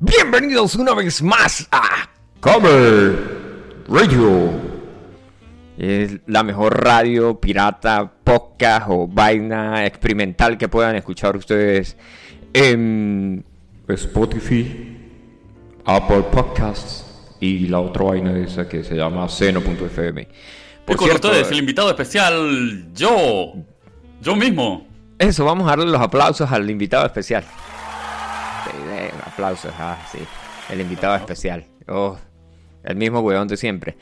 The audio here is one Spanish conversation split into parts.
Bienvenidos una vez más a Cover Radio. Es la mejor radio pirata, podcast o vaina experimental que puedan escuchar ustedes en Spotify, Apple Podcasts y la otra vaina esa que se llama seno.fm. Por con ustedes, el invitado especial, yo. Yo mismo. Eso, vamos a darle los aplausos al invitado especial. Aplausos, ah, sí. El invitado especial. Oh, el mismo weón de siempre.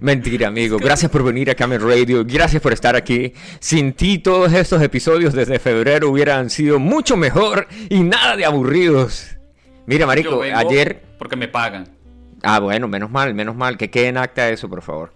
Mentira, amigo. Gracias por venir a Camel Radio. Gracias por estar aquí. Sin ti, todos estos episodios desde febrero hubieran sido mucho mejor y nada de aburridos. Mira, Marico, ayer. Porque me pagan. Ah, bueno, menos mal, menos mal. Que quede en acta eso, por favor.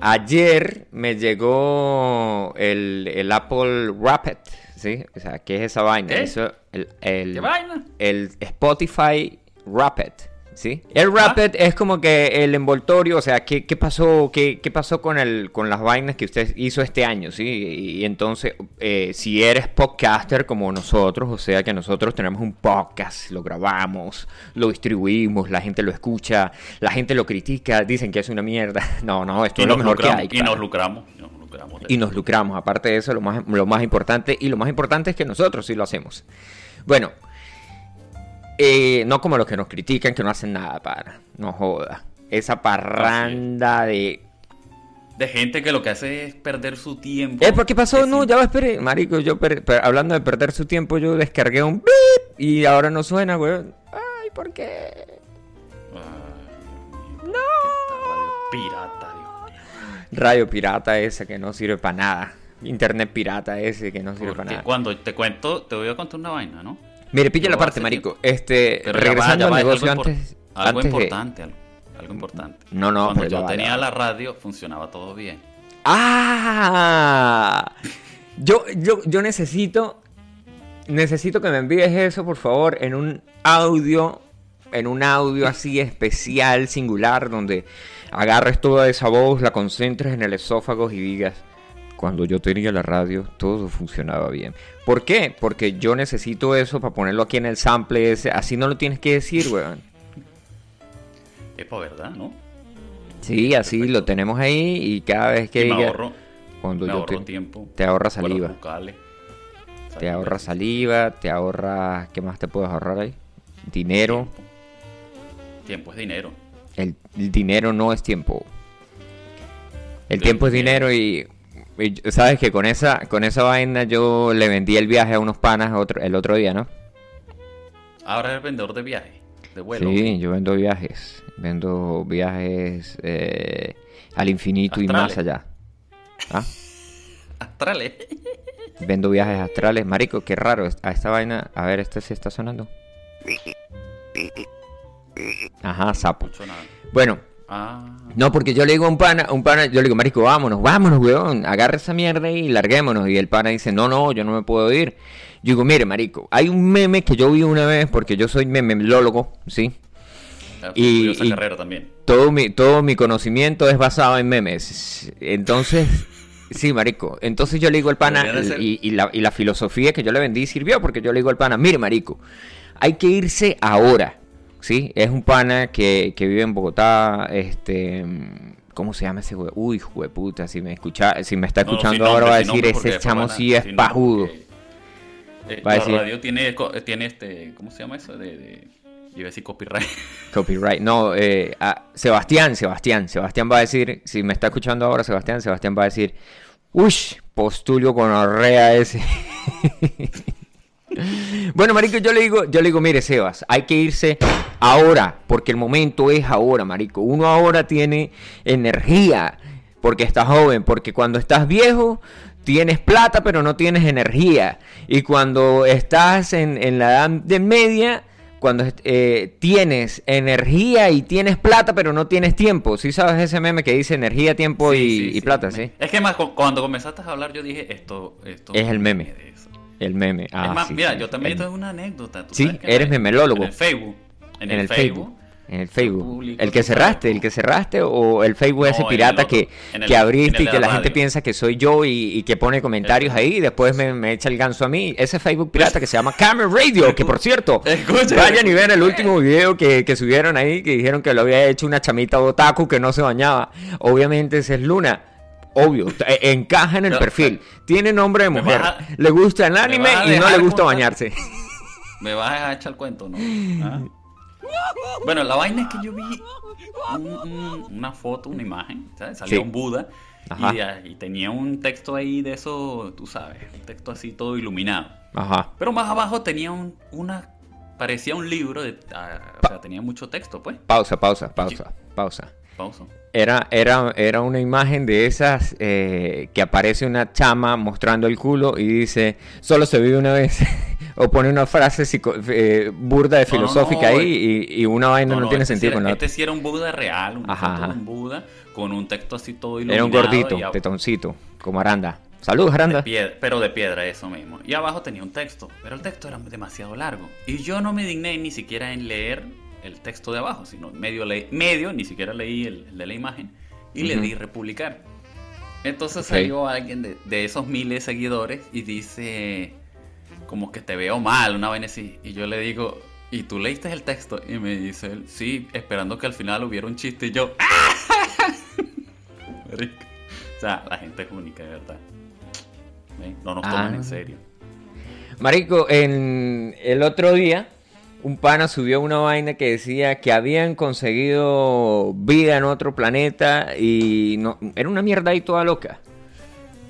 Ayer me llegó el, el Apple Rapid, ¿sí? O sea, ¿qué es esa vaina? Eso, el, el, ¿Qué vaina? El Spotify Rapid. ¿sí? El Rapid es como que el envoltorio, o sea, ¿qué, qué pasó, qué, qué, pasó con, el, con las vainas que usted hizo este año? ¿sí? Y, entonces, eh, si eres podcaster como nosotros, o sea que nosotros tenemos un podcast, lo grabamos, lo distribuimos, la gente lo escucha, la gente lo critica, dicen que es una mierda. No, no, esto es lo mejor que hay. Y nos lucramos. Y nos lucramos. Aparte de eso, lo más, lo más importante, y lo más importante es que nosotros sí lo hacemos. Bueno, eh, no como los que nos critican que no hacen nada para. No joda. Esa parranda de. De gente que lo que hace es perder su tiempo. ¿Eh? ¿Por qué pasó? No, ya va, espere. Marico, yo hablando de perder su tiempo, yo descargué un beep y ahora no suena, weón. Ay, ¿por qué? no. Pirata. Radio pirata ese que no sirve para nada. Internet pirata ese que no sirve para nada. Cuando te cuento, te voy a contar una vaina, ¿no? Mire, pilla la parte, marico. Este, regresando al negocio algo antes, algo importante, algo, importante. No, no, Cuando yo tenía la radio, funcionaba todo bien. ¡Ah! Yo, yo, yo necesito, necesito que me envíes eso, por favor, en un audio, en un audio así especial, singular, donde agarres toda esa voz, la concentres en el esófago y digas, cuando yo tenía la radio, todo funcionaba bien. ¿Por qué? Porque yo necesito eso para ponerlo aquí en el sample ese. Así no lo tienes que decir, weón. Es para verdad, ¿no? Sí, así lo tenemos ahí y cada vez que diga, ahorro, cuando me yo ahorro tiempo, te ahorra saliva. te ahorra saliva, te ahorra, ¿qué más te puedes ahorrar ahí? Dinero. Tiempo, tiempo es dinero. El, el, dinero no es tiempo. El tiempo es dinero y Sabes que con esa, con esa vaina yo le vendí el viaje a unos panas otro, el otro día, ¿no? Ahora eres vendedor de viajes, de vuelo. Sí, yo vendo viajes. Vendo viajes eh, al infinito y más allá. ¿Ah? Astrales. Vendo viajes astrales. Marico, qué raro. A esta vaina. A ver, este sí está sonando. Ajá, sapo. Bueno, Ah. No, porque yo le digo a un pana, un pana, yo le digo, marico, vámonos, vámonos, weón, agarra esa mierda y larguémonos. Y el pana dice, no, no, yo no me puedo ir. Yo digo, mire, marico, hay un meme que yo vi una vez, porque yo soy memelólogo, ¿sí? Ah, y, carrera también. Todo mi, todo mi conocimiento es basado en memes. Entonces, sí, marico. Entonces yo le digo al pana, y, y, la, y la filosofía que yo le vendí sirvió, porque yo le digo al pana, mire, marico, hay que irse ahora. ¿Sí? Es un pana que, vive en Bogotá, este... ¿Cómo se llama ese güey? Uy, puta, si me escucha, si me está escuchando ahora va a decir, ese chamo sí es pajudo. Eh, la radio tiene, tiene este, ¿cómo se llama eso? De, de... Iba a decir copyright. Copyright. No, eh, Sebastián, Sebastián. Sebastián va a decir, si me está escuchando ahora, Sebastián, Sebastián va a decir, uy, postulio con arrea ese. Bueno, marico, yo le digo, yo le digo, mire, Sebas, hay que irse ahora, porque el momento es ahora, marico. Uno ahora tiene energía, porque está joven, porque cuando estás viejo tienes plata, pero no tienes energía. Y cuando estás en, la edad de media, cuando eh, tienes energía y tienes plata, pero no tienes tiempo. ¿Sí sabes ese meme que dice energía, tiempo y, plata? Sí. Es que más cuando comenzaste a hablar, yo dije esto. esto es el meme. El meme. Ah, más, mira, yo también tengo una anécdota. sí, eres memelólogo. En el Facebook. En, el, Facebook, En el Facebook. El que cerraste, el que cerraste o el Facebook ese pirata que, que abriste y que la, gente piensa que soy yo y, que pone comentarios ahí y después me, echa el ganso a mí. Ese Facebook pirata que se llama Camera Radio, que por cierto, vayan y vean el último video que, que, subieron ahí que dijeron que lo había hecho una chamita otaku que no se bañaba. Obviamente ese es Luna. Obvio, e, encaja en el perfil. Tiene nombre de mujer. le gusta el anime y no le gusta bañarse. Me vas a echar el cuento, ¿no? ¿Ah? Bueno, la vaina es que yo vi una foto, una imagen, ¿sabes? Salía un Buda y, tenía un texto ahí de eso, tú sabes, un texto así todo iluminado. Ajá. Pero más abajo tenía una, parecía un libro, de, ah, o sea, tenía mucho texto, pues. Pausa, pausa, pausa, pausa. Pausa. Era, era, era una imagen de esas eh, que aparece una chama mostrando el culo y dice, solo se vive una vez. o pone una frase eh, burda de filosófica ahí y, una vaina no, tiene este sentido con Este sí era un Buda real, un, un Buda con un texto así todo iluminado. Era un gordito, tetoncito, como Aranda. Saludos, Aranda. pero de piedra, eso mismo. Y abajo tenía un texto, pero el texto era demasiado largo. Y yo no me digné ni siquiera en leer el texto de abajo, sino medio, medio ni siquiera leí el, de la imagen, y le di republicar. Entonces salió alguien de, de, esos miles de seguidores y dice, como que te veo mal, una vaina así. Y yo le digo, ¿y tú leíste el texto? Y me dice él, sí, esperando que al final hubiera un chiste. Y yo, o sea, la gente es única, de verdad. No nos toman en ah. serio. Marico, en el otro día un pana subió una vaina que decía que habían conseguido vida en otro planeta y no, era una mierda ahí toda loca.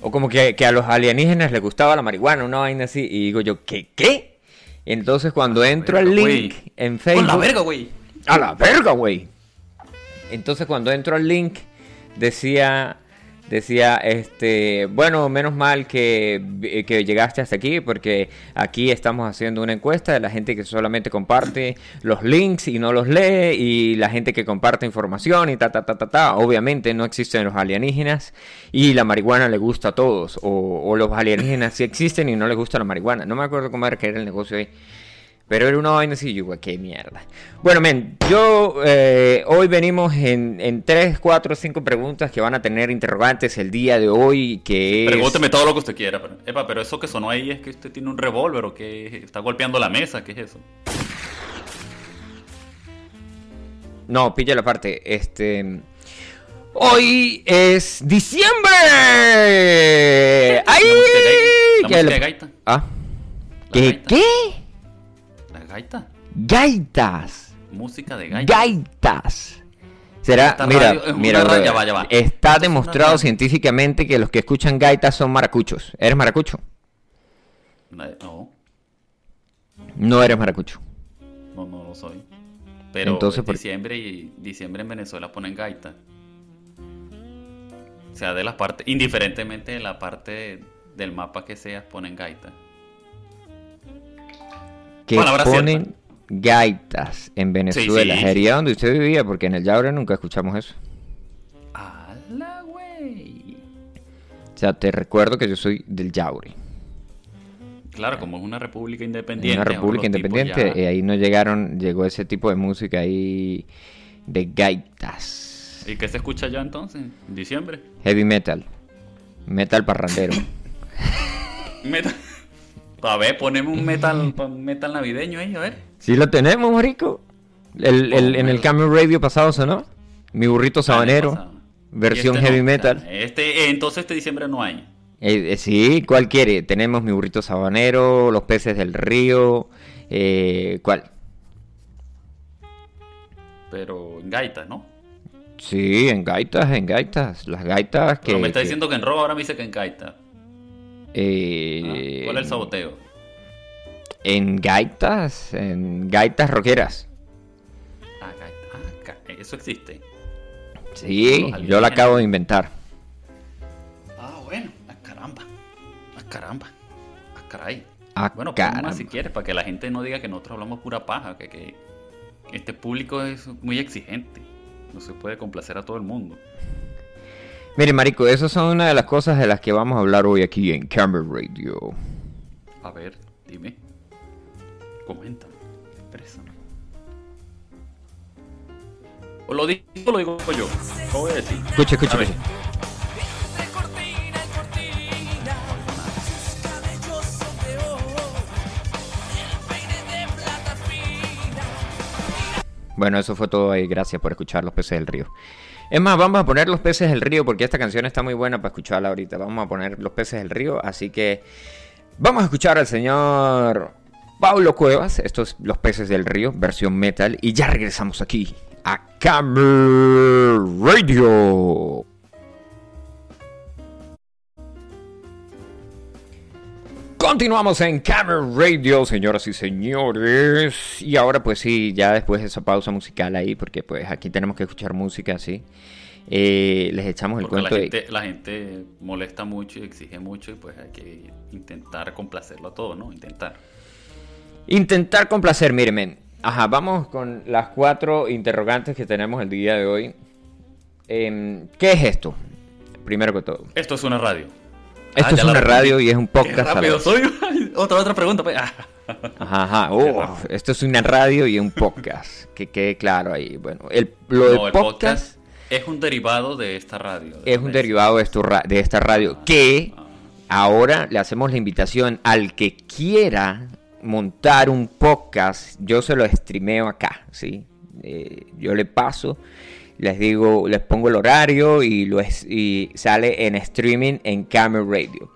O como que, a los alienígenas les gustaba la marihuana, una vaina así. Y digo yo, ¿qué? ¿Qué? Entonces cuando entro al link en Facebook... ¡A la verga, güey! ¡A la verga, güey! Entonces cuando entro al link decía decía, este, bueno, menos mal que, que, llegaste hasta aquí porque aquí estamos haciendo una encuesta de la gente que solamente comparte los links y no los lee y la gente que comparte información y ta, ta, ta, ta, ta. Obviamente no existen los alienígenas y la marihuana le gusta a todos o, o los alienígenas sí existen y no les gusta la marihuana. No me acuerdo cómo era que era el negocio ahí. Pero era una vaina así, yo, qué mierda. Bueno, men, yo eh, hoy venimos en, en 3, 4, 5 preguntas que van a tener interrogantes el día de hoy, que es... Pregúnteme todo lo que usted quiera. Pero, epa, pero eso que sonó ahí es que usted tiene un revólver o que está golpeando la mesa, ¿qué es eso? No, pilla la parte, este... Hoy es diciembre. ¡Ay! La música, gaita. ¿Ah? ¿Qué? ¿Qué? Gaita. Gaitas. Música de gaitas. Gaitas. Será, mira, mira, está demostrado científicamente que los que escuchan gaitas son maracuchos. ¿Eres maracucho? No. No eres maracucho. No, no lo soy. Pero Entonces, diciembre y diciembre en Venezuela ponen gaita. O sea, de las partes, indiferentemente de la parte del mapa que seas, ponen gaita que ponen gaitas en Venezuela. Sería donde usted vivía, porque en el Yaure nunca escuchamos eso. ¡Hala, güey! O sea, te recuerdo que yo soy del Yaure. Claro, como es una república independiente. Una república independiente, y ahí no llegaron, llegó ese tipo de música ahí de gaitas. ¿Y qué se escucha ya entonces? ¿En diciembre? Heavy metal. Metal parrandero. metal. A ver, ponemos un metal, metal navideño ahí, a ver. Sí lo tenemos, marico. El, el, en el cambio radio pasado sonó. Mi burrito sabanero. Versión este heavy metal. Este, entonces este diciembre no hay. Eh, eh, sí, ¿cuál quiere? Tenemos mi burrito sabanero, los peces del río. Eh, ¿Cuál? Pero en gaitas, ¿no? Sí, en gaitas, en gaitas. Las gaitas que. Pero me está diciendo que en robo ahora me dice que en gaitas. Eh, ¿Cuál es el saboteo? En gaitas, en gaitas rockeras. Ah, ah eso existe. Sí, yo la acabo de inventar. Ah, bueno, ah, caramba. A ah, caramba. A caray. A bueno, caramba. si quieres, para que la gente no diga que nosotros hablamos pura paja, que, que este público es muy exigente. No se puede complacer a todo el mundo. Mire, Marico, esas son una de las cosas de las que vamos a hablar hoy aquí en Camera Radio. A ver, dime. Comenta. Exprésame. O lo digo, o lo digo yo. ¿Cómo voy a decir? Escucha, escucha, A escucha. Bueno, eso fue todo ahí. Gracias por escuchar Los Peces del Río. Es más, vamos a poner Los Peces del Río porque esta canción está muy buena para escucharla ahorita. Vamos a poner Los Peces del Río, así que vamos a escuchar al señor Pablo Cuevas. Estos Los Peces del Río, versión metal. Y ya regresamos aquí a Camera Radio. Continuamos en Camera Radio, señoras y señores. Y ahora pues sí, ya después de esa pausa musical ahí, porque pues aquí tenemos que escuchar música así. eh, les echamos el Porque la cuento de... gente, la gente molesta mucho y exige mucho y pues hay que intentar complacerlo a todo, ¿no? Intentar. Intentar complacer, mire, men. Ajá, vamos con las cuatro interrogantes que tenemos el día de hoy. Em, ¿Qué es esto? Primero que todo. Esto es una radio. Esto Ah, es ya la una radio y es un podcast. rápido soy. otra, otra pregunta. pues. Ah. Ajá, ajá. Oh, esto es una radio y un podcast. que quede claro ahí. Bueno, el, lo del No, el podcast, podcast es un derivado de esta radio. de es un derivado de, esto esta radio. Que ahora le hacemos la invitación al que quiera montar un podcast. Yo se lo streameo acá, ¿sí? Eh, yo le paso, les digo, les pongo el horario y, lo es- y sale en streaming en Camera Radio.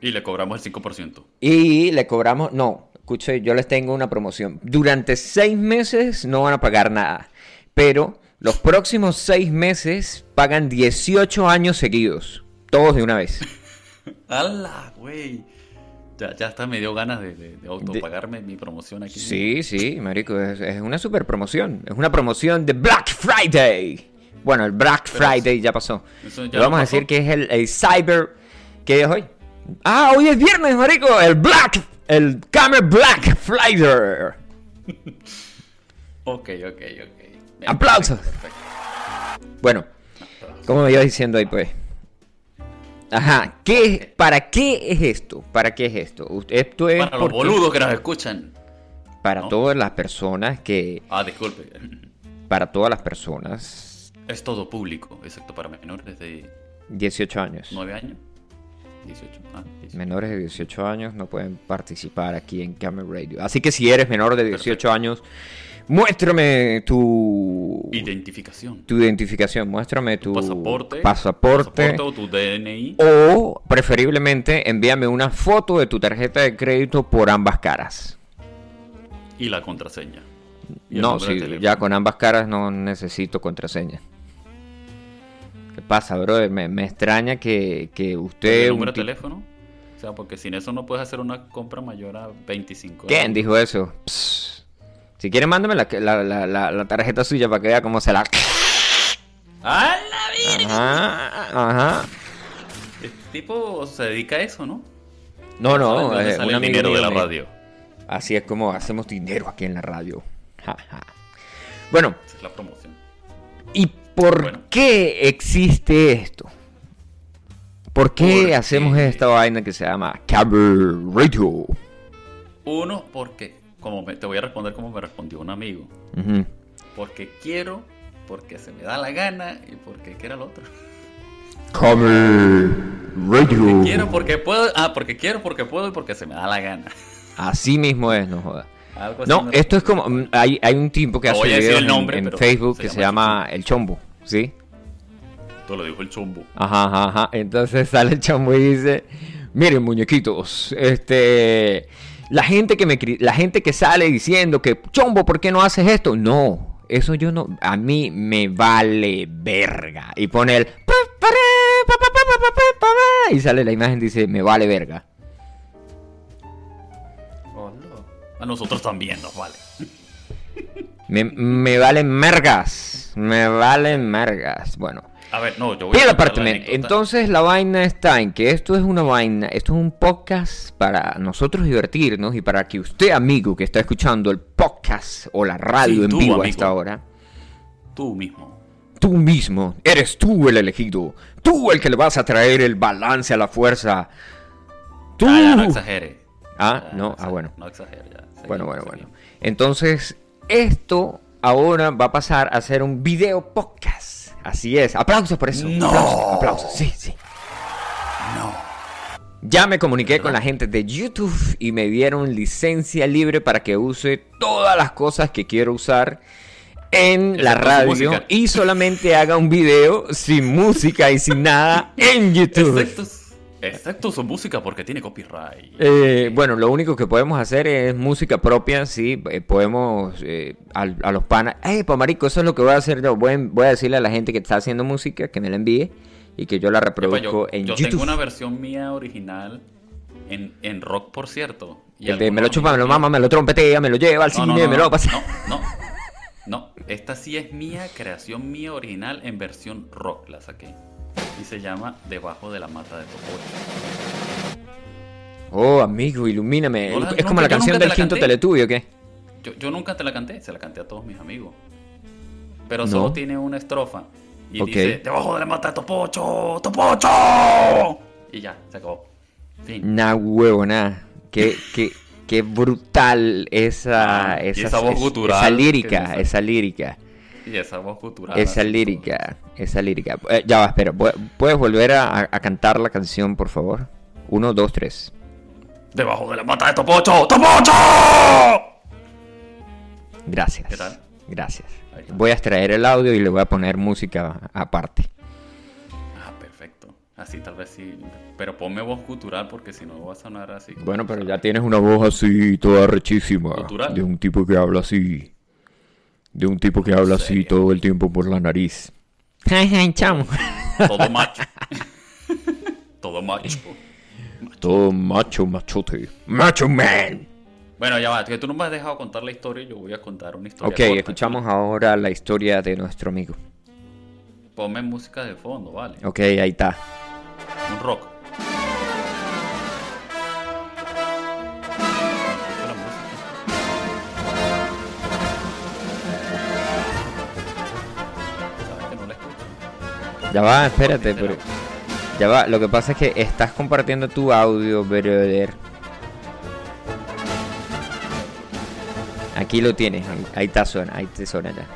Y le cobramos el 5%. Y le cobramos, no, escuche, yo les tengo una promoción. Durante seis meses no van a pagar nada, pero los próximos seis meses pagan 18 años seguidos, todos de una vez. ¡Hala, güey! Ya, ya hasta me dio ganas de, de, de autopagarme mi promoción aquí. Sí, sí, marico, es, es una super promoción. Es una promoción de Black Friday. Bueno, el Black Pero Friday ya pasó. eso ya vamos a decir que es el, el Cyber... ¿Qué es hoy? Ah, hoy es viernes, marico. El Black... El Camera Black Friday. Ok, ok, ok. Aplausos. perfecto, Bueno, perfecto. como me iba diciendo ahí, pues. Ajá, ¿qué, ¿para qué es esto? ¿Para qué es esto? Esto es Para los boludos que nos escuchan. para ¿no? todas las personas que, Ah, disculpe. para todas las personas, Es todo público, excepto para menores de 18 años. 9 años. 18. Ah, 18. Menores de 18 años no pueden participar aquí en Camera Radio. Así que si eres menor de 18 Perfecto. años, muéstrame tu Identificación. tu identificación, muéstrame tu pasaporte, pasaporte pasaporte o tu DNI. o preferiblemente envíame una foto de tu tarjeta de crédito por ambas caras. y la contraseña. Y No, sí, ya con ambas caras no necesito contraseña. ¿Qué pasa, brother? Me, me extraña que, que usted... ¿El número de teléfono? O sea, porque sin eso no puedes hacer una compra mayor a 25 ¿Quién dijo eso? Psst. Si quiere, mándame la, la, la, tarjeta suya para que vea cómo se la... ¡A la virgen! Ajá, ajá. Este tipo se dedica a eso, ¿no? No, ¿Sabes de no, es sale un amigo dinero de la radio. Así es como hacemos dinero aquí en la radio. Ja, ja. Bueno, Esa es la promoción. ¿y por Bueno. qué existe esto? ¿Por qué Porque- hacemos esta vaina que se llama Camera Radio? Uno, porque, como me- te voy a responder como me respondió un amigo. Porque quiero, porque se me da la gana y porque ¿qué era el otro? Camera Radio. Quiero porque puedo, ah, porque quiero, porque puedo y porque se me da la gana. Así mismo es, no joda. Algo así No, esto es como. mm, Hay, hay un tipo que No hace videos el nombre, en, Facebook se que se llama El Chombo, ¿sí? Esto lo dijo el chumbo. Ajá, ajá, ajá. Entonces sale el chombo y dice, miren muñequitos, este, la gente que me, la gente que sale diciendo que, chombo, ¿por qué no haces esto? No, eso yo no, a mí me vale verga. Y pone el, y sale la imagen dice, me vale verga. A nosotros también nos vale. Me, me valen mergas, me valen mergas. Bueno. A ver, no, yo voy a aparte, la entonces la vaina está en que esto es una vaina, esto es un podcast para nosotros divertirnos y para que usted, amigo, que está escuchando el podcast o la radio Sí, en tú, vivo a amigo. esta hora, Tú mismo. tú mismo, eres tú el elegido, tú el que le vas a traer el balance a la fuerza. Tú. Ah, ya, no exagere. Ah, Ya, no, ah, exagere, bueno. No exagere ya. Seguimos, Bueno, bueno, bueno. Entonces, esto ahora va a pasar a hacer un video podcast. Así es. Aplausos por eso. No. Aplausos, aplausos. Sí, sí. No. Ya me comuniqué con la gente de YouTube y me dieron licencia libre para que use todas las cosas que quiero usar en la radio y solamente haga un video sin música y sin nada en YouTube. Excepto su música porque tiene copyright. Eh, bueno, lo único que podemos hacer es música propia, sí, eh, podemos eh, a, los panas. Eh, marico, eso es lo que voy a hacer yo. Voy, a- voy a decirle a la gente que está haciendo música que me la envíe y que yo la Epa, reproduzco yo en yo YouTube. tengo una versión mía original en, en rock, por cierto. y El de me lo chupa, me lo mama, me lo trompetea, me lo lleva al No, cine, no, no, me lo pasa. No, no, no. Esta sí es mía, creación mía original en versión rock. La saqué. Y se llama Debajo de la mata de Topocho. Oh, amigo, ilumíname. No la- es como la canción del la quinto. Teletubio, ¿o qué? Yo, yo nunca te la canté, se la canté a todos mis amigos. Pero No. solo tiene una estrofa. Y dice, debajo de la mata de Topocho, Topocho. Y ya, se acabó. Fin. Nah, huevo, nada. Qué, qué, qué brutal esa, Ah, esa, esa voz es- gutural esa lírica, esa lírica. Y esa voz cultural. Esa lírica, esa lírica. Eh, ya va, espera. ¿pu- ¿Puedes volver a, a cantar la canción, por favor? Uno, dos, tres. Debajo de la mata de Topocho, Topocho. Gracias. ¿Qué tal? Gracias. Voy a extraer el audio y le voy a poner música aparte. Ah, perfecto. Así tal vez sí. Pero ponme voz cultural porque si no va a sonar así. Bueno, pero ya tienes una voz así, toda rechísima. Gutural. De un tipo que habla así. De un tipo que habla así todo el tiempo por la nariz. Ay, ay, chamo. Todo macho. Todo macho. Todo macho, machote. Macho man. Bueno, ya va, que tú no me has dejado contar la historia, yo voy a contar una historia. Ok, corta. escuchamos ahora la historia de nuestro amigo. Ponme música de fondo, vale. Ok, ahí está. Un rock. Ya va, espérate, ¿Por qué pero... Ya va, lo que pasa es que estás compartiendo tu audio, brother. Aquí lo tienes, ahí, ahí está suena, ahí te suena ya.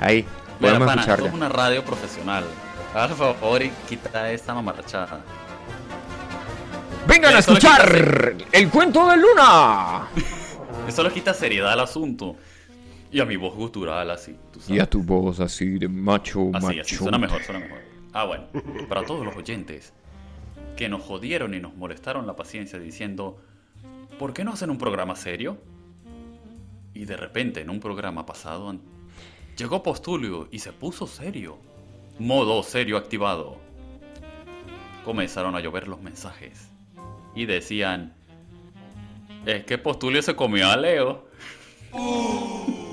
Ahí, Mira, podemos pana, esto escucharla. es una radio profesional. Haz favor y quita esta mamarrachada. ¡Vengan a escuchar el cuento de Luna! Eso le quita seriedad al asunto. Y a mi voz gutural así, tú sabes. Y a tu voz así de macho, Así, macho. así, suena mejor, suena mejor. Ah, bueno, para todos los oyentes que nos jodieron y nos molestaron la paciencia diciendo, ¿por qué no hacen un programa serio? Y de repente en un programa pasado llegó Postulio y se puso serio. Modo serio activado. Comenzaron a llover los mensajes y decían, es que Postulio se comió a Leo.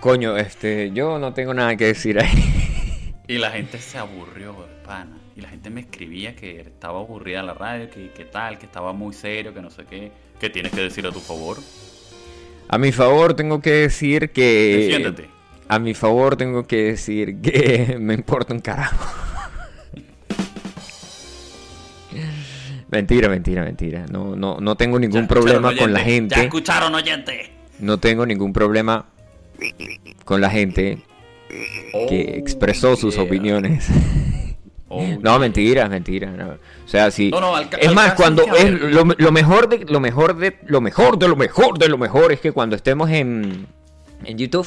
Coño, este, yo no tengo nada que decir ahí. Y la gente se aburrió, pana. Y la gente me escribía que estaba aburrida la radio, que, que tal, que estaba muy serio, que no sé qué. ¿Qué tienes que decir a tu favor? A mi favor tengo que decir que... Defiéndete. A mi favor tengo que decir que me importa un carajo. mentira, mentira, mentira. No, no, no tengo ningún Ya problema con la oyente. Ya gente. escucharon, oyente. No tengo ningún problema con la gente que Oh, expresó sus yeah. opiniones. Oh, No, yeah. mentira, mentira. no. O sea, sí. No, no, al ca- es al más, cuando es lo, lo mejor de lo mejor de lo mejor de lo mejor de lo mejor es que cuando estemos en, en YouTube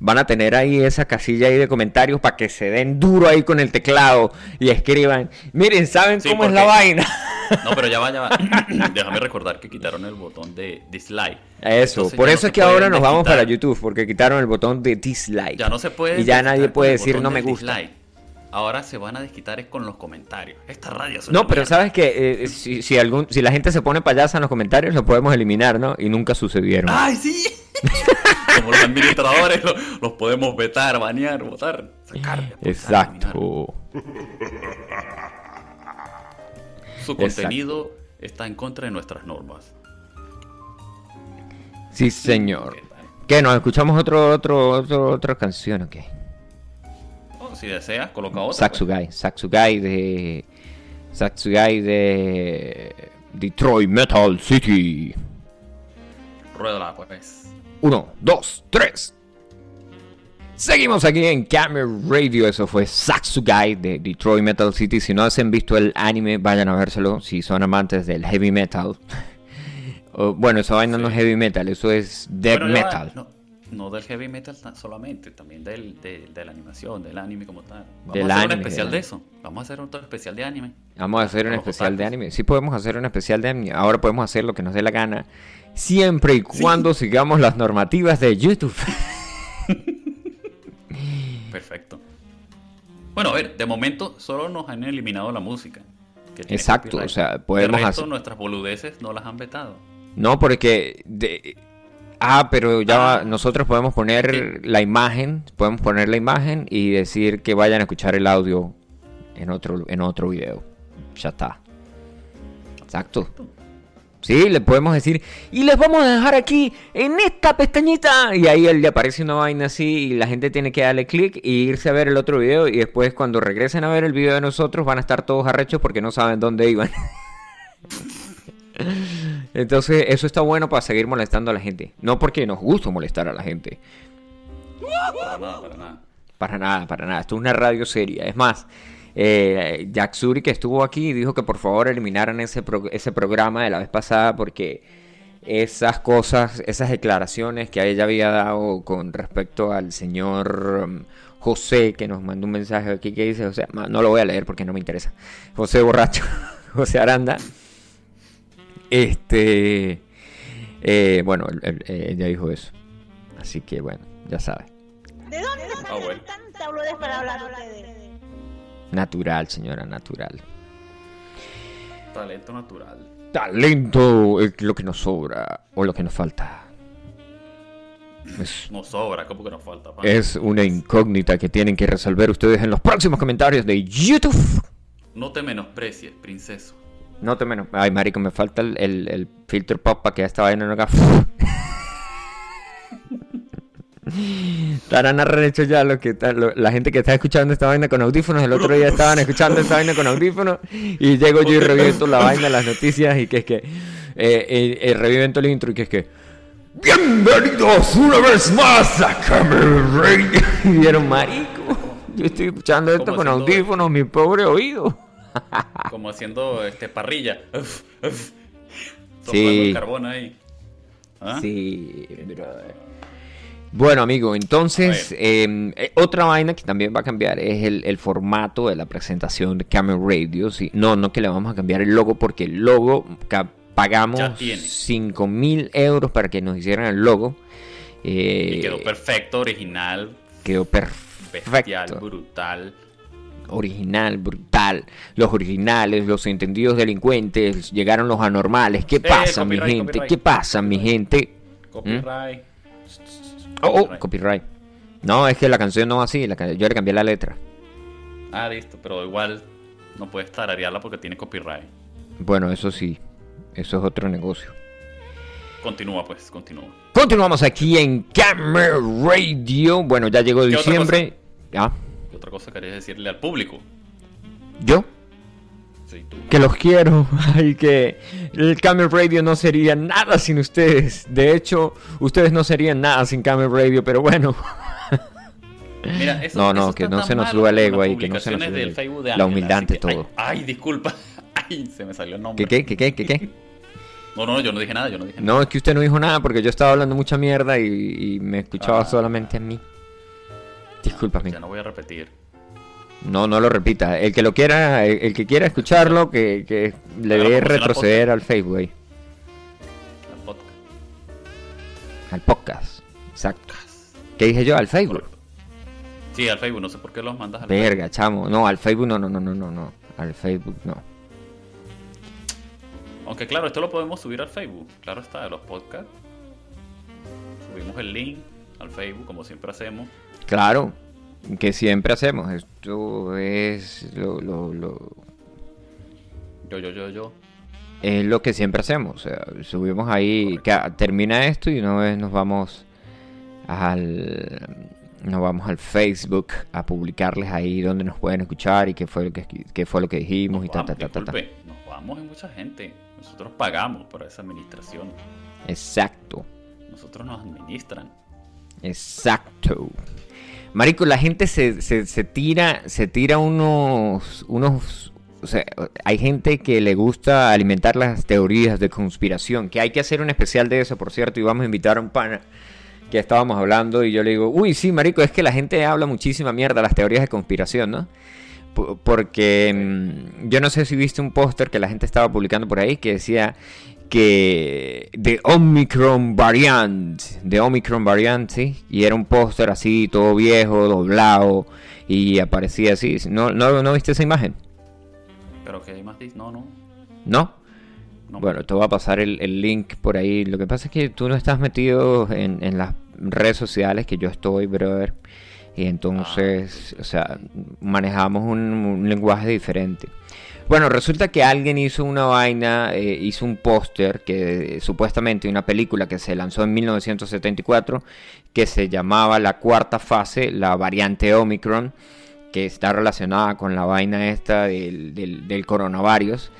van a tener ahí esa casilla ahí de comentarios para que se den duro ahí con el teclado y escriban, miren, ¿saben Sí, cómo es la vaina? No, pero ya va, ya va. Déjame recordar que quitaron el botón de dislike. Eso, Entonces por no eso es que ahora nos vamos para YouTube porque quitaron el botón de dislike. Ya no se puede. Y ya nadie puede decir no me gusta. dislike. Ahora se van a desquitar es con los comentarios. Esta radio No, pero mierda. sabes que si, si, algún, si la gente se pone payasa en los comentarios, lo podemos eliminar, ¿no? Y nunca sucedieron. ¡Ay, sí! Como los administradores lo- los, podemos vetar, banear, votar, sacar. Exacto. Su Exacto. contenido está en contra de nuestras normas. Sí, señor. ¿Qué. ¿Nos escuchamos otro, otro, otro, otra canción o qué? Oh, si deseas, coloca otra. pues. Saxugai. Saxugai de... Saxugai de... Detroit Metal City. Ruédala, pues. Uno, dos, tres. Seguimos aquí en Camera Radio. Eso fue Saxugai de Detroit Metal City. Si no han visto el anime, vayan a vérselo. Si son amantes del heavy metal. O, bueno, esa vaina no es heavy metal, eso es death metal. No, no del heavy metal solamente, también del, de, de la animación, del anime como tal. Vamos Del a hacer anime, un especial de eso. Vamos a hacer otro especial de anime. Vamos a hacer un especial de anime. Sí podemos hacer un especial de anime. Ahora podemos hacer lo que nos dé la gana. Siempre y cuando sigamos las normativas de YouTube. Perfecto. Bueno, a ver, de momento solo nos han eliminado la música. Exacto, o sea, podemos De resto, hacer- nuestras boludeces no las han vetado. No, porque... de- Ah, pero ya Ah. nosotros podemos poner la imagen, podemos poner la imagen y decir que vayan a escuchar el audio en otro, en otro video. Ya está. Exacto. Sí, le podemos decir, y les vamos a dejar aquí en esta pestañita. Y ahí le aparece una vaina así y la gente tiene que darle clic y irse a ver el otro video. Y después cuando regresen a ver el video de nosotros van a estar todos arrechos porque no saben dónde iban. Entonces eso está bueno para seguir molestando a la gente. No porque nos gusta molestar a la gente. Para nada, para nada. Para nada. Esto es una radio seria. Es más, eh, Jack Suri que estuvo aquí dijo que por favor eliminaran ese, pro- ese programa de la vez pasada porque esas cosas, esas declaraciones que ella había dado con respecto al señor um, José, que nos mandó un mensaje aquí que dice, o sea, no lo voy a leer porque no me interesa. José Borracho, José Aranda. Este, eh, bueno, él- él- ella dijo eso. Así que bueno, ya sabes. ¿De dónde Ah, bueno. tanta para hablar ustedes? Natural, señora, natural. Talento natural. Talento es lo que nos sobra o lo que nos falta. Es, Nos sobra, como que nos falta. es una incógnita que tienen que resolver ustedes en los próximos comentarios de YouTube. No te menosprecies, princeso. No te menos. Ay, marico, me falta el, el, el filter pop para que esta vaina no haga. Estarán arrecho ya lo que está- lo- la gente que está escuchando esta vaina con audífonos. El otro día estaban escuchando esta vaina con audífonos. Y llego yo y reviento la vaina, las noticias. Y que es que. Eh, eh, eh, reviento el intro y que es que. Bienvenidos una vez más a Camera Radio. Y vieron, marico. Yo estoy escuchando esto ¿Cómo con audífonos, mi pobre oído. Como haciendo este parrilla. Uf, uf. Soplando Sí. el carbón ahí. ¿Ah? Sí, brother. Bueno, amigo, entonces, A eh, eh, otra vaina que también va a cambiar es el, el formato de la presentación de Camera Radio. Sí. No, no que le vamos a cambiar el logo, porque el logo pagamos tiene. 5 mil euros para que nos hicieran el logo. Eh, Y quedó perfecto, original, quedó bestial, perfecto. brutal. Original, brutal. Los originales, los entendidos delincuentes, llegaron los anormales. ¿Qué Eh, pasa, mi gente? copyright. ¿Qué pasa, mi gente? Copyright. Oh, oh, Copyright. No, es que la canción no va así, la yo le cambié la letra. Ah, listo, pero igual no puedes tararearla porque tiene copyright. Bueno, eso sí, eso es otro negocio. Continúa, pues, continúa. Continuamos aquí en Camera Radio. Bueno, ya llegó ¿Qué otra diciembre. ¿Qué otra cosa querías decirle al público? yo Sí, tú. que los quiero y que el Camera Radio no sería nada sin ustedes. De hecho, ustedes no serían nada sin Camera Radio, pero bueno. Mira, eso, No, no, eso que no se nos suba el ego ahí, que no se nos suba el ego. La humildad ante ay, todo. Ay, disculpa. Ay, se me salió el nombre. ¿Qué, qué, qué, qué, qué, qué? No, no, yo no dije nada, yo no dije nada. No, es que usted no dijo nada porque yo estaba hablando mucha mierda y, y me escuchaba Ah. solamente a mí. Discúlpame. Ya no voy a repetir. No, no lo repita. El que lo quiera, el, el que quiera escucharlo, que, que le dé retroceder al Facebook, ahí, al podcast. al podcast. Exacto. ¿Qué dije yo? Al Facebook. Sí, al Facebook, no sé por qué los mandas al Verga, chamo. No, al Facebook no, no, no, no, no, no. Al Facebook no. Aunque claro, esto lo podemos subir al Facebook. Claro está, de los podcasts. Subimos el link al Facebook, como siempre hacemos. Claro, que siempre hacemos. Esto es lo, lo, lo- Yo, yo, yo, yo. es lo que siempre hacemos. O sea, subimos ahí, que termina esto y una vez nos vamos al nos vamos al Facebook a publicarles ahí donde nos pueden escuchar y qué fue lo que, qué fue lo que dijimos y Nos ta ta vamos, ta ta, ta. nos vamos en mucha gente. Nosotros pagamos por esa administración. Exacto. Nosotros nos administran. Exacto. Marico, la gente se, se, se tira, se tira unos, unos, o sea, hay gente que le gusta alimentar las teorías de conspiración, que hay que hacer un especial de eso, por cierto, y vamos a invitar a un pana que estábamos hablando y yo le digo, uy, sí, Marico, es que la gente habla muchísima mierda las teorías de conspiración, ¿no? Porque mm, yo no sé si viste un póster que la gente estaba publicando por ahí que decía que de Omicron variant, de Omicron variant, sí, y era un póster así, todo viejo, doblado, y aparecía así. ¿No, no, no viste esa imagen? Pero que hay más No, no. ¿No? no. Bueno, te voy a pasar el, el link por ahí. Lo que pasa es que tú no estás metido en, en las redes sociales que yo estoy, brother. Y entonces, o sea, manejamos un, un lenguaje diferente. Bueno, resulta que alguien hizo una vaina, eh, hizo un póster que eh, supuestamente una película que se lanzó en 1974 que se llamaba La Cuarta Fase, la variante Omicron, que está relacionada con la vaina esta del, del, del coronavirus.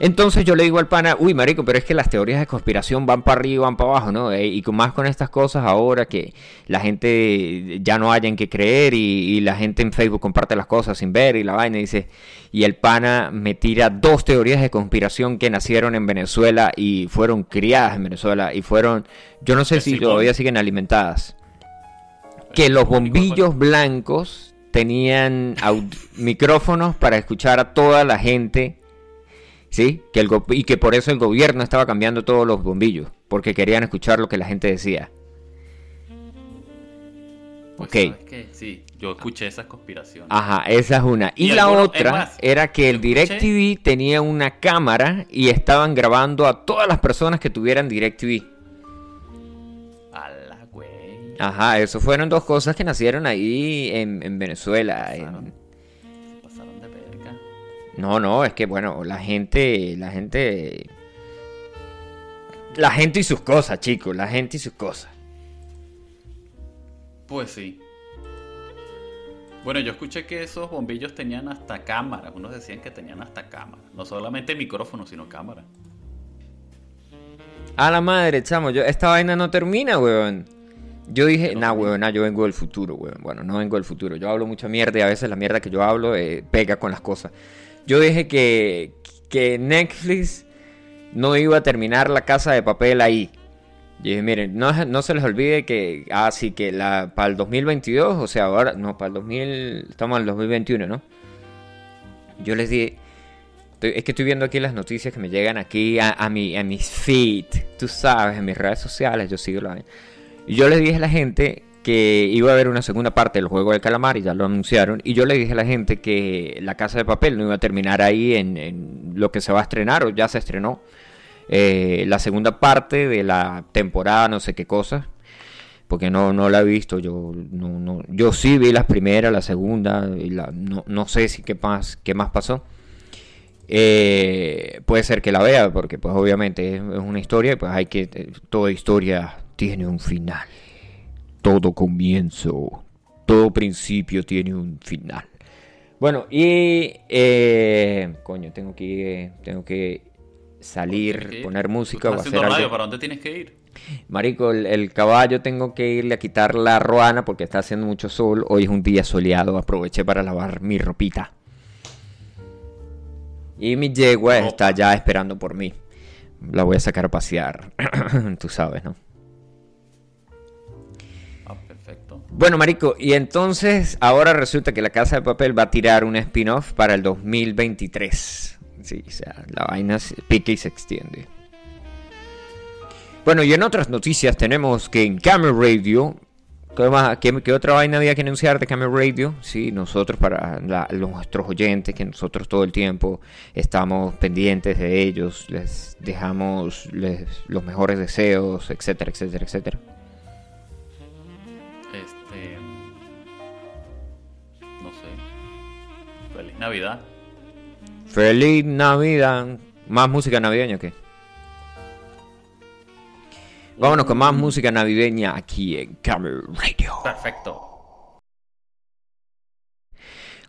Entonces yo le digo al pana, uy, marico, pero es que las teorías de conspiración van para arriba, van para abajo, ¿no? Y más con estas cosas ahora que la gente ya no haya en qué creer y, y la gente en Facebook comparte las cosas sin ver y la vaina dice, y el pana me tira dos teorías de conspiración que nacieron en Venezuela y fueron criadas en Venezuela y fueron, yo no sé Que si todavía siguen alimentadas, que los bombillos blancos tenían micrófonos para escuchar a toda la gente ¿sí? Que el y que por eso el gobierno estaba cambiando todos los bombillos, porque querían escuchar lo que la gente decía. Pues, ok. Sí, yo escuché esas conspiraciones. Ajá, esa es una. Y, Y la alguno- otra más, era que el DirecTV tenía una cámara y estaban grabando a todas las personas que tuvieran DirecTV. A la güey. Ajá, eso fueron dos cosas que nacieron ahí en, en Venezuela. en- No, no, es que bueno, la gente, la gente... La gente y sus cosas, chicos, la gente y sus cosas. Pues sí. Bueno, yo escuché que esos bombillos tenían hasta cámara. Unos decían que tenían hasta cámara. No solamente micrófono, sino cámara. A la madre, chamo, yo, esta vaina no termina, weón. Yo dije, No nah, weón, nah, yo vengo del futuro, weón. Bueno, no vengo del futuro. Yo hablo mucha mierda y a veces la mierda que yo hablo eh, pega con las cosas. Yo dije que, que Netflix no iba a terminar la casa de papel ahí. Y dije, miren, no, no se les olvide que, ah, sí, que la, para el 2022, o sea, ahora, no, para el 2000, estamos en el 2021, ¿no? Yo les dije, es que estoy viendo aquí las noticias que me llegan aquí a, a, mi, a mis feed, tú sabes, en mis redes sociales, yo sigo la. Y yo le dije a la gente que iba a haber una segunda parte del juego del calamar y ya lo anunciaron. Y yo le dije a la gente que la casa de papel no iba a terminar ahí en, en lo que se va a estrenar o ya se estrenó. Eh, la segunda parte de la temporada, no sé qué cosa. Porque no, no la he visto. Yo, no, no, yo sí vi las primeras, la segunda. Y la, no, no sé si qué más, qué más pasó. Eh, puede ser que la vea, porque pues obviamente es, es una historia y pues hay que... eh, Toda historia tiene un final. Todo comienzo, todo principio tiene un final. Bueno, y... eh, coño, tengo que, tengo que salir, que poner Tú música o hacer algo. ¿para dónde tienes que ir? Marico, el, el caballo tengo que irle a quitar la ruana porque está haciendo mucho sol. Hoy es un día soleado, aproveché para lavar mi ropita. Y mi yegua Ropa. está ya esperando por mí. La voy a sacar a pasear. Tú sabes, ¿no? Bueno, Marico, y entonces ahora resulta que la Casa de Papel va a tirar un spin-off para el 2023. Sí, o sea, la vaina se y se extiende. Bueno, y en otras noticias tenemos que en Camera Radio. ¿Qué, más- qué- qué otra vaina había que anunciar de Camera Radio? Sí, nosotros para la- nuestros oyentes, que nosotros todo el tiempo estamos pendientes de ellos, les dejamos los mejores deseos, etcétera, etcétera, etcétera. Navidad. Feliz Navidad. ¿Más música navideña que? Vámonos con más música navideña aquí en Camera Radio. Perfecto.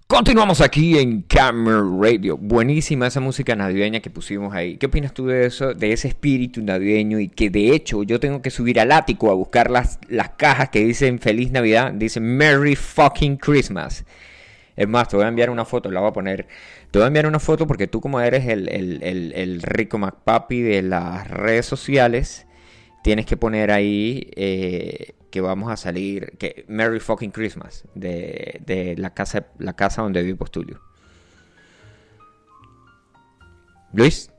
Continuamos aquí en Camera Radio. Buenísima esa música navideña que pusimos ahí. ¿Qué opinas tú de eso, de ese espíritu navideño? Y que de hecho yo tengo que subir al ático a buscar las, las cajas que dicen Feliz Navidad, dicen Merry fucking Christmas. Es más, te voy a enviar una foto, la voy a poner. Te voy a enviar una foto porque tú como eres el, el, el, el rico McPapi de las redes sociales, tienes que poner ahí eh, que vamos a salir, que Merry fucking Christmas, de, de la, casa, la casa donde vive Postulio. Luis,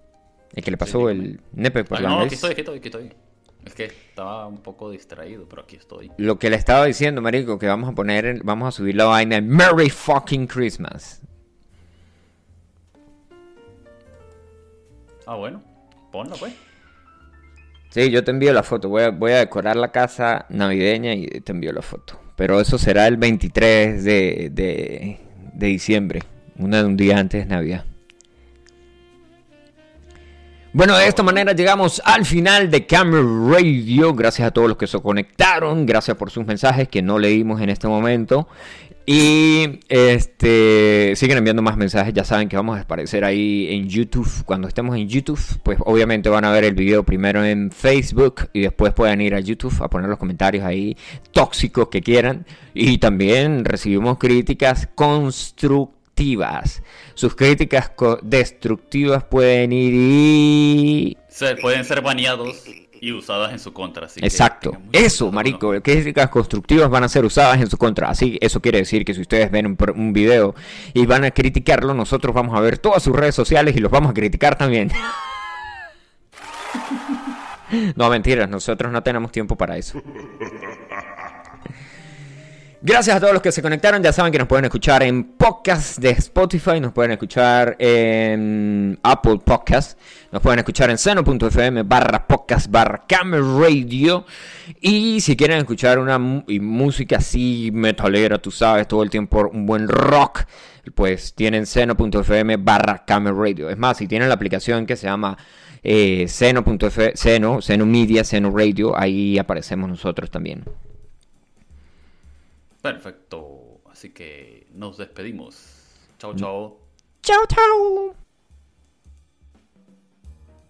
el que le pasó Sí, el nepe por Ah, la no, aquí nariz. estoy, aquí estoy, aquí estoy. Es que estaba un poco distraído, pero aquí estoy. Lo que le estaba diciendo, marico, que vamos a poner, en- vamos a subir la vaina de Merry fucking Christmas. Ah, bueno, ponla pues. Sí, yo te envío la foto. Voy a, voy a decorar la casa navideña y te envío la foto. Pero eso será el 23 de, de, de diciembre. Una, un día antes de Navidad. Bueno, de esta manera llegamos al final de Camera Radio. Gracias a todos los que se conectaron. Gracias por sus mensajes que no leímos en este momento. Y este siguen enviando más mensajes. Ya saben que vamos a aparecer ahí en YouTube. Cuando estemos en YouTube, pues obviamente van a ver el video primero en Facebook y después pueden ir a YouTube a poner los comentarios ahí tóxicos que quieran. Y también recibimos críticas constructivas. Sus críticas destructivas pueden ir y Se, pueden ser baneados y usadas en su contra. Así Exacto, eso, marico, críticas constructivas van a ser usadas en su contra. Así, eso quiere decir que si ustedes ven un, un video y van a criticarlo, nosotros vamos a ver todas sus redes sociales y los vamos a criticar también. no, mentiras, nosotros no tenemos tiempo para eso. Gracias a todos los que se conectaron. Ya saben que nos pueden escuchar en podcast de Spotify, nos pueden escuchar en Apple Podcast, nos pueden escuchar en seno.fm barra podcast barra radio. Y si quieren escuchar una música así metalera, tú sabes, todo el tiempo un buen rock, pues tienen seno.fm barra radio. Es más, si tienen la aplicación que se llama eh, seno, seno media, seno radio, ahí aparecemos nosotros también. Perfecto. Así que nos despedimos. Chao, chao. Chao, chao.